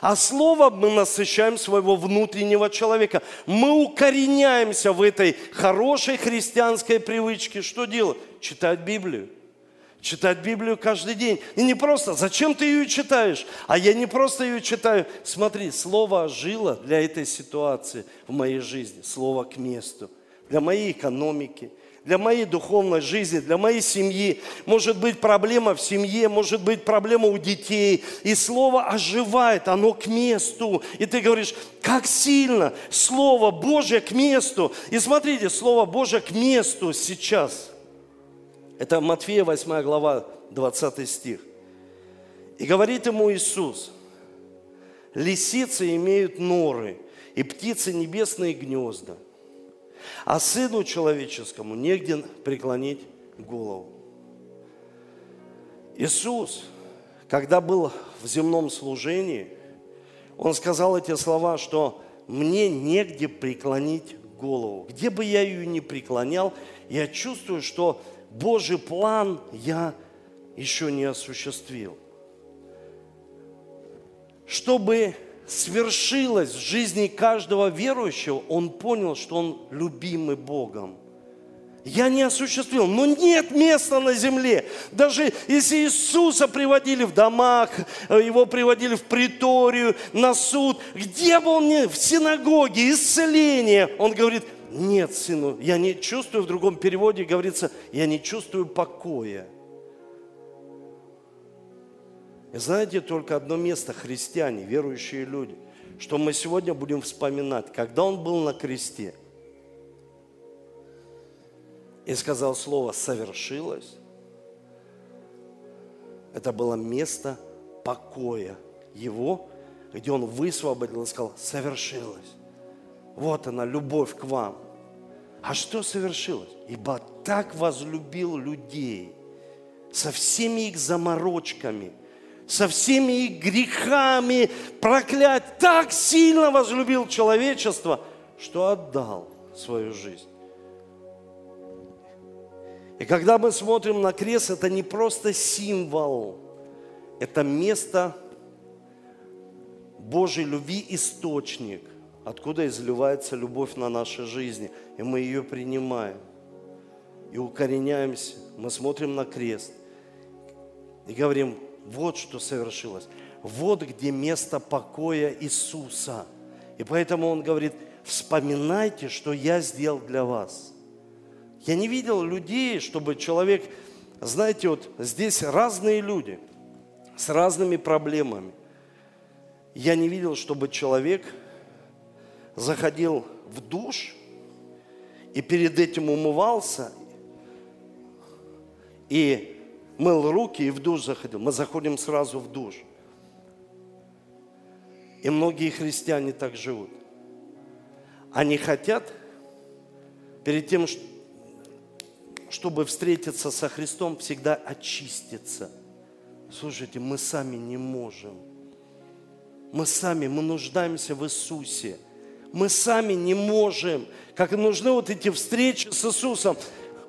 А словом мы насыщаем своего внутреннего человека. Мы укореняемся в этой хорошей христианской привычке. Что делать? Читать Библию. Читать Библию каждый день. И не просто, зачем ты ее читаешь? А я не просто ее читаю. Смотри, слово жило для этой ситуации в моей жизни. Слово к месту. Для моей экономики, для моей духовной жизни, для моей семьи. Может быть проблема в семье, может быть проблема у детей. И Слово оживает, оно к месту. И ты говоришь, как сильно Слово Божье к месту. И смотрите, Слово Божье к месту сейчас. Это Матфея 8 глава, 20 стих. И говорит ему Иисус, лисицы имеют норы, и птицы небесные гнезда, а Сыну Человеческому негде преклонить голову. Иисус, когда был в земном служении, Он сказал эти слова, что мне негде преклонить голову. Где бы я ее ни преклонял, я чувствую, что Божий план я еще не осуществил. Чтобы свершилось в жизни каждого верующего, он понял, что он любимый Богом. Я не осуществил, но нет места на земле. Даже если Иисуса приводили в домах, его приводили в приторию, на суд, где бы он ни, в синагоге, исцеление, он говорит, нет, сыну, я не чувствую, в другом переводе говорится, я не чувствую покоя. Знаете, только одно место, христиане, верующие люди, что мы сегодня будем вспоминать, когда Он был на кресте и сказал слово «совершилось», это было место покоя Его, где Он высвободил и сказал «совершилось». Вот она, любовь к вам. А что совершилось? Ибо так возлюбил людей со всеми их заморочками – со всеми грехами, проклять, так сильно возлюбил человечество, что отдал свою жизнь. И когда мы смотрим на крест, это не просто символ, это место Божьей любви, источник, откуда изливается любовь на нашей жизни. И мы ее принимаем и укореняемся. Мы смотрим на крест и говорим, вот что совершилось. Вот где место покоя Иисуса. И поэтому Он говорит, вспоминайте, что я сделал для вас. Я не видел людей, чтобы человек, знаете, вот здесь разные люди с разными проблемами. Я не видел, чтобы человек заходил в душ и перед этим умывался и мыл руки и в душ заходил. Мы заходим сразу в душ. И многие христиане так живут. Они хотят перед тем, чтобы встретиться со Христом, всегда очиститься. Слушайте, мы сами не можем. Мы сами, мы нуждаемся в Иисусе. Мы сами не можем. Как нужны вот эти встречи с Иисусом.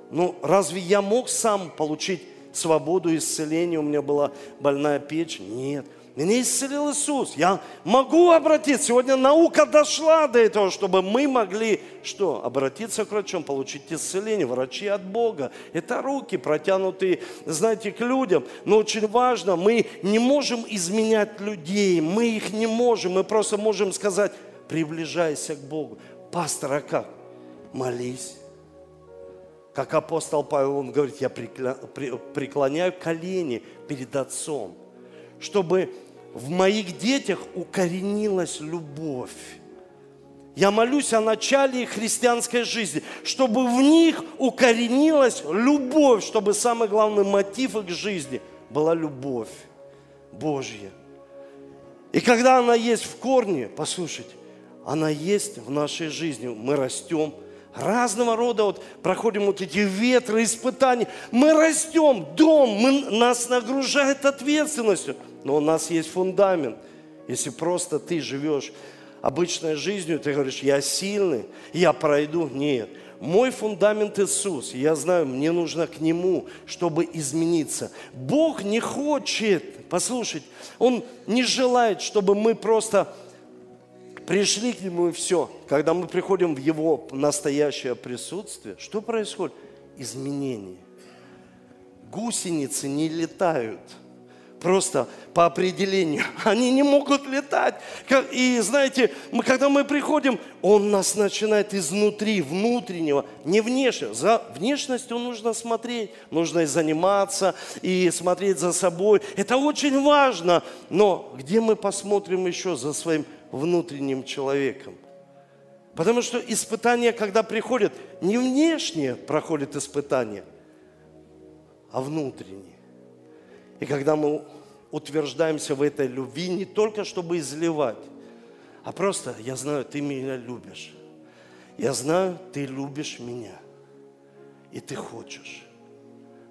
Ну, разве я мог сам получить свободу, исцеление, у меня была больная печень. Нет. Меня исцелил Иисус. Я могу обратиться. Сегодня наука дошла до этого, чтобы мы могли что? Обратиться к врачам, получить исцеление. Врачи от Бога. Это руки, протянутые, знаете, к людям. Но очень важно, мы не можем изменять людей. Мы их не можем. Мы просто можем сказать, приближайся к Богу. Пастор, а как? Молись как апостол Павел, он говорит, я преклоняю колени перед Отцом, чтобы в моих детях укоренилась любовь. Я молюсь о начале христианской жизни, чтобы в них укоренилась любовь, чтобы самый главный мотив их жизни была любовь Божья. И когда она есть в корне, послушайте, она есть в нашей жизни, мы растем – разного рода вот проходим вот эти ветры, испытания. Мы растем, дом, мы, нас нагружает ответственностью, но у нас есть фундамент. Если просто ты живешь обычной жизнью, ты говоришь, я сильный, я пройду. Нет, мой фундамент Иисус. Я знаю, мне нужно к Нему, чтобы измениться. Бог не хочет, послушайте, Он не желает, чтобы мы просто пришли к Нему и все. Когда мы приходим в Его настоящее присутствие, что происходит? Изменение. Гусеницы не летают, просто по определению. [laughs] Они не могут летать. И знаете, мы, когда мы приходим, Он нас начинает изнутри, внутреннего, не внешнего. За внешностью нужно смотреть, нужно и заниматься, и смотреть за собой. Это очень важно. Но где мы посмотрим еще за своим внутренним человеком? Потому что испытания, когда приходят, не внешние проходят испытания, а внутренние. И когда мы утверждаемся в этой любви не только чтобы изливать, а просто я знаю, ты меня любишь. Я знаю, ты любишь меня. И ты хочешь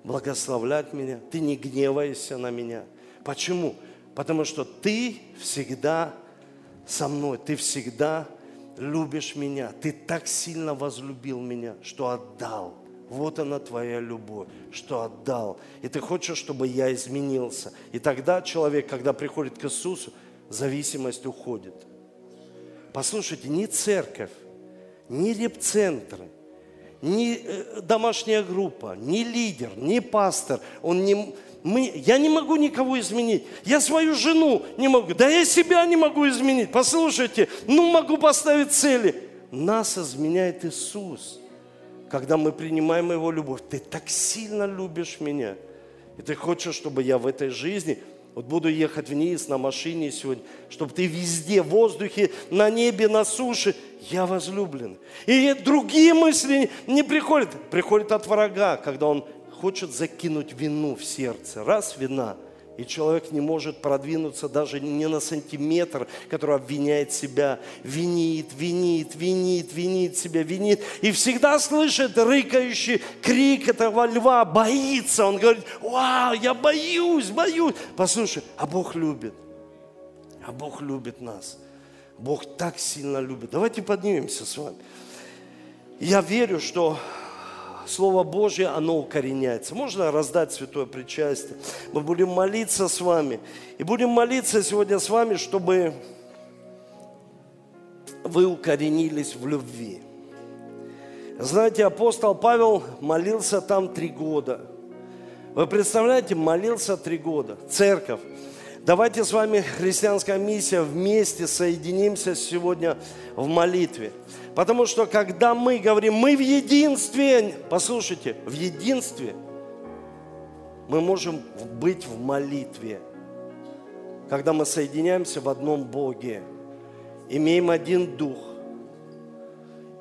благословлять меня. Ты не гневаешься на меня. Почему? Потому что ты всегда со мной. Ты всегда любишь меня, ты так сильно возлюбил меня, что отдал. Вот она твоя любовь, что отдал. И ты хочешь, чтобы я изменился. И тогда человек, когда приходит к Иисусу, зависимость уходит. Послушайте, ни церковь, ни репцентры, ни э, домашняя группа, ни лидер, ни пастор, он не, мы, я не могу никого изменить. Я свою жену не могу. Да я себя не могу изменить. Послушайте, ну могу поставить цели. Нас изменяет Иисус. Когда мы принимаем Его любовь, ты так сильно любишь меня. И ты хочешь, чтобы я в этой жизни, вот буду ехать вниз на машине сегодня, чтобы ты везде, в воздухе, на небе, на суше, я возлюблен. И другие мысли не приходят. Приходят от врага, когда он хочет закинуть вину в сердце. Раз вина, и человек не может продвинуться даже не на сантиметр, который обвиняет себя, винит, винит, винит, винит себя, винит. И всегда слышит рыкающий крик этого льва, боится. Он говорит, вау, я боюсь, боюсь. Послушай, а Бог любит. А Бог любит нас. Бог так сильно любит. Давайте поднимемся с вами. Я верю, что Слово Божье, оно укореняется. Можно раздать святое причастие. Мы будем молиться с вами. И будем молиться сегодня с вами, чтобы вы укоренились в любви. Знаете, апостол Павел молился там три года. Вы представляете, молился три года. Церковь. Давайте с вами, христианская миссия, вместе соединимся сегодня в молитве. Потому что когда мы говорим, мы в единстве, послушайте, в единстве, мы можем быть в молитве. Когда мы соединяемся в одном Боге, имеем один Дух,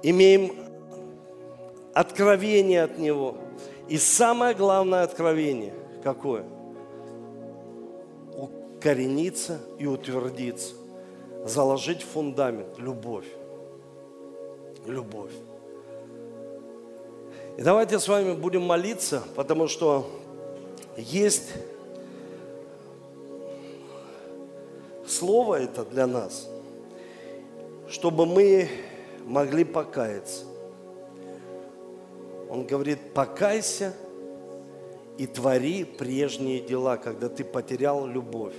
имеем откровение от Него. И самое главное откровение какое? Укорениться и утвердиться, заложить фундамент, любовь любовь. И давайте с вами будем молиться, потому что есть слово это для нас, чтобы мы могли покаяться. Он говорит, покайся и твори прежние дела, когда ты потерял любовь.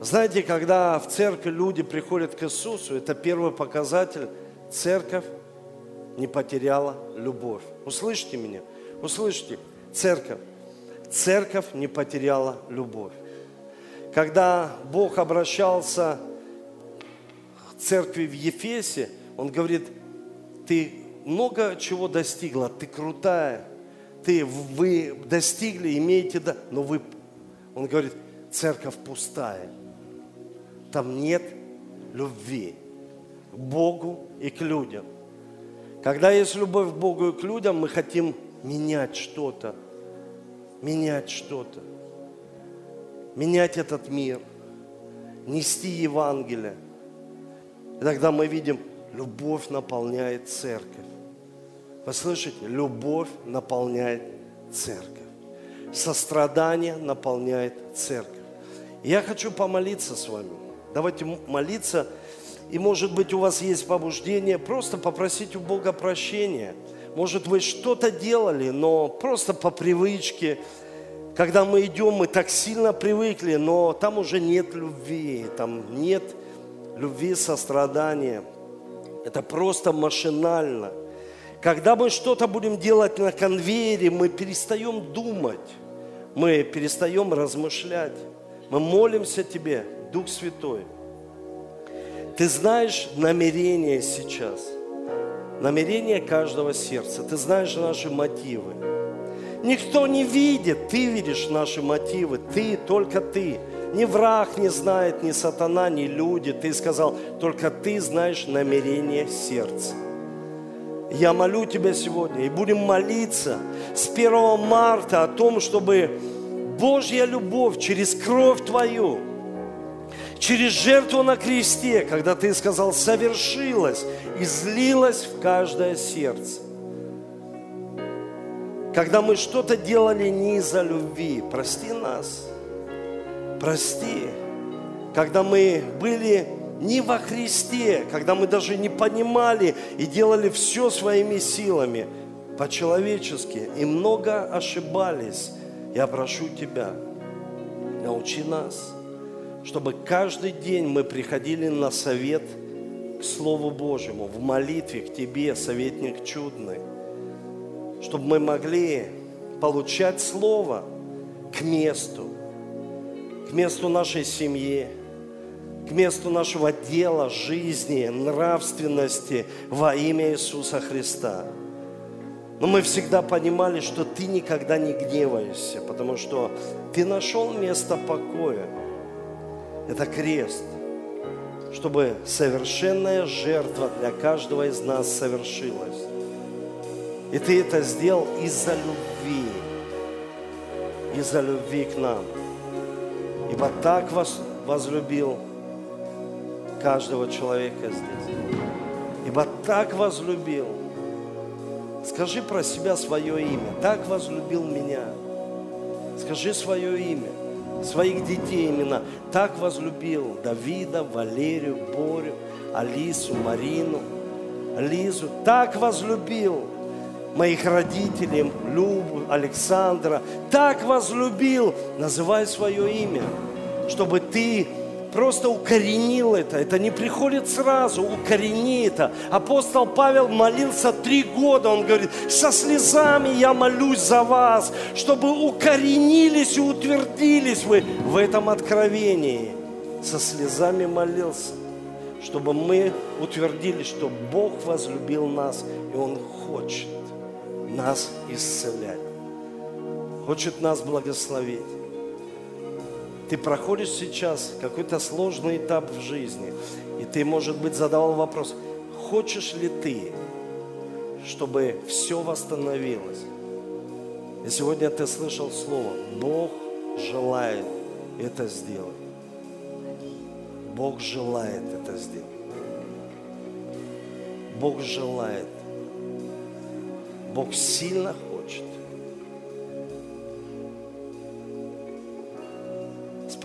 Знаете, когда в церковь люди приходят к Иисусу, это первый показатель – церковь не потеряла любовь. Услышьте меня, услышьте, церковь. Церковь не потеряла любовь. Когда Бог обращался к церкви в Ефесе, Он говорит, ты много чего достигла, ты крутая, ты, вы достигли, имеете, да, но вы, он говорит, церковь пустая, там нет любви к Богу и к людям. Когда есть любовь к Богу и к людям, мы хотим менять что-то, менять что-то, менять этот мир, нести Евангелие. И тогда мы видим, любовь наполняет церковь. Послышите, любовь наполняет церковь. Сострадание наполняет церковь. я хочу помолиться с вами. Давайте молиться и может быть у вас есть побуждение просто попросить у Бога прощения. Может вы что-то делали, но просто по привычке. Когда мы идем, мы так сильно привыкли, но там уже нет любви, там нет любви, сострадания. Это просто машинально. Когда мы что-то будем делать на конвейере, мы перестаем думать. мы перестаем размышлять. Мы молимся Тебе, Дух Святой. Ты знаешь намерение сейчас, намерение каждого сердца. Ты знаешь наши мотивы. Никто не видит, ты видишь наши мотивы, ты, только ты. Ни враг не знает, ни сатана, ни люди. Ты сказал, только ты знаешь намерение сердца. Я молю Тебя сегодня и будем молиться с 1 марта о том, чтобы Божья любовь через кровь Твою, через жертву на кресте, когда Ты сказал, совершилась, излилась в каждое сердце. Когда мы что-то делали не из-за любви, прости нас, прости. Когда мы были не во Христе, когда мы даже не понимали и делали все своими силами, по-человечески, и много ошибались. Я прошу Тебя, научи нас, чтобы каждый день мы приходили на совет к Слову Божьему, в молитве к Тебе, советник чудный, чтобы мы могли получать Слово к месту, к месту нашей семьи, к месту нашего дела, жизни, нравственности во имя Иисуса Христа. Но мы всегда понимали, что Ты никогда не гневаешься, потому что Ты нашел место покоя. Это крест, чтобы совершенная жертва для каждого из нас совершилась. И Ты это сделал из-за любви, из-за любви к нам. Ибо так вас возлюбил каждого человека здесь. Ибо так возлюбил. Скажи про себя свое имя. Так возлюбил меня. Скажи свое имя. Своих детей имена. Так возлюбил Давида, Валерию, Борю, Алису, Марину, Лизу. Так возлюбил моих родителей, Любу, Александра. Так возлюбил. Называй свое имя, чтобы ты просто укоренил это. Это не приходит сразу, укорени это. Апостол Павел молился три года. Он говорит, со слезами я молюсь за вас, чтобы укоренились и утвердились вы в этом откровении. Со слезами молился, чтобы мы утвердились, что Бог возлюбил нас, и Он хочет нас исцелять. Хочет нас благословить. Ты проходишь сейчас какой-то сложный этап в жизни, и ты, может быть, задавал вопрос, хочешь ли ты, чтобы все восстановилось? И сегодня ты слышал слово, Бог желает это сделать. Бог желает это сделать. Бог желает. Бог сильно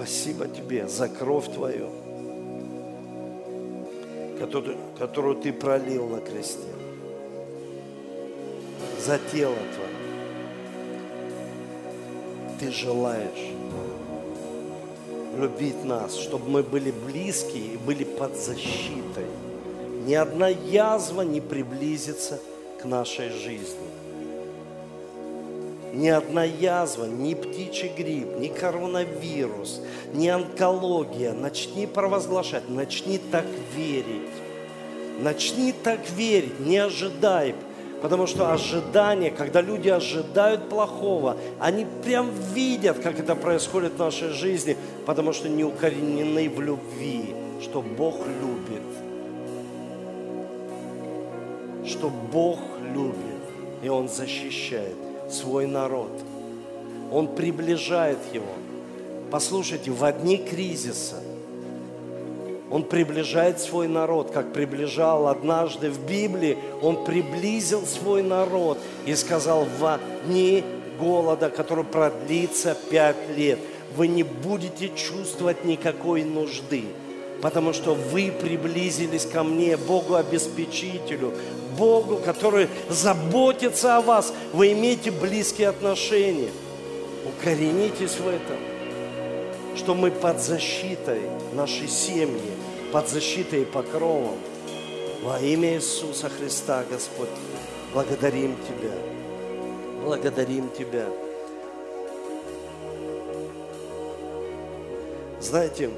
Спасибо тебе за кровь твою, которую, которую ты пролил на кресте, за тело твое. Ты желаешь любить нас, чтобы мы были близкие и были под защитой. Ни одна язва не приблизится к нашей жизни ни одна язва, ни птичий грипп, ни коронавирус, ни онкология. Начни провозглашать, начни так верить. Начни так верить, не ожидай. Потому что ожидание, когда люди ожидают плохого, они прям видят, как это происходит в нашей жизни, потому что не укоренены в любви, что Бог любит. Что Бог любит, и Он защищает свой народ. Он приближает его. Послушайте, в одни кризиса он приближает свой народ, как приближал однажды в Библии, он приблизил свой народ и сказал, в дни голода, который продлится пять лет, вы не будете чувствовать никакой нужды, потому что вы приблизились ко мне, Богу обеспечителю, Богу, который заботится о вас. Вы имеете близкие отношения. Укоренитесь в этом, что мы под защитой нашей семьи, под защитой и покровом. Во имя Иисуса Христа, Господь, благодарим Тебя. Благодарим Тебя. Знаете,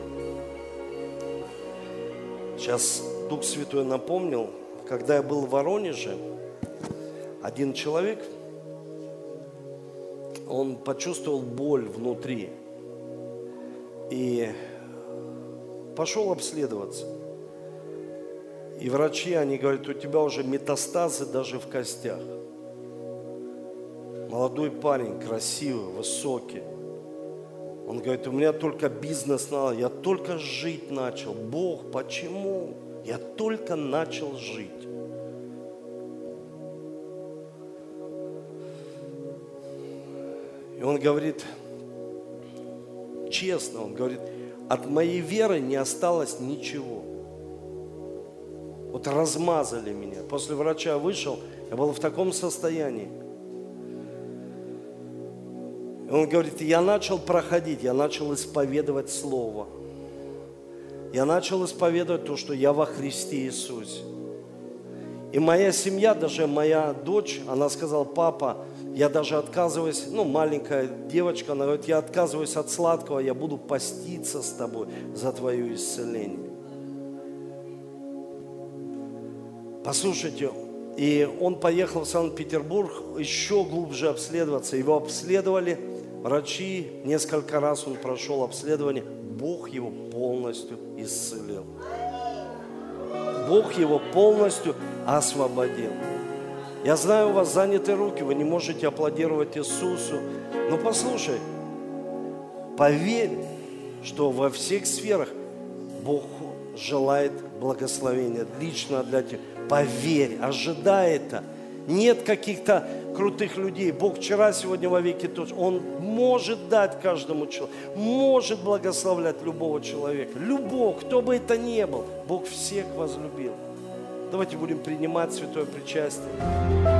сейчас Дух Святой напомнил, когда я был в Воронеже, один человек, он почувствовал боль внутри и пошел обследоваться. И врачи, они говорят, у тебя уже метастазы даже в костях. Молодой парень, красивый, высокий. Он говорит, у меня только бизнес надо, я только жить начал. Бог, почему? Я только начал жить. И он говорит, честно, он говорит, от моей веры не осталось ничего. Вот размазали меня. После врача вышел, я был в таком состоянии. И он говорит, я начал проходить, я начал исповедовать Слово. Я начал исповедовать то, что я во Христе Иисусе. И моя семья, даже моя дочь, она сказала, папа, я даже отказываюсь, ну, маленькая девочка, она говорит, я отказываюсь от сладкого, я буду поститься с тобой за твое исцеление. Послушайте, и он поехал в Санкт-Петербург еще глубже обследоваться. Его обследовали врачи, несколько раз он прошел обследование. Бог его полностью исцелил. Бог его полностью освободил. Я знаю, у вас заняты руки, вы не можете аплодировать Иисусу. Но послушай, поверь, что во всех сферах Бог желает благословения лично для тебя. Поверь, ожидай это. Нет каких-то крутых людей. Бог вчера, сегодня, во веки тот. Он может дать каждому человеку, может благословлять любого человека. Любого, кто бы это ни был. Бог всех возлюбил. Давайте будем принимать святое причастие.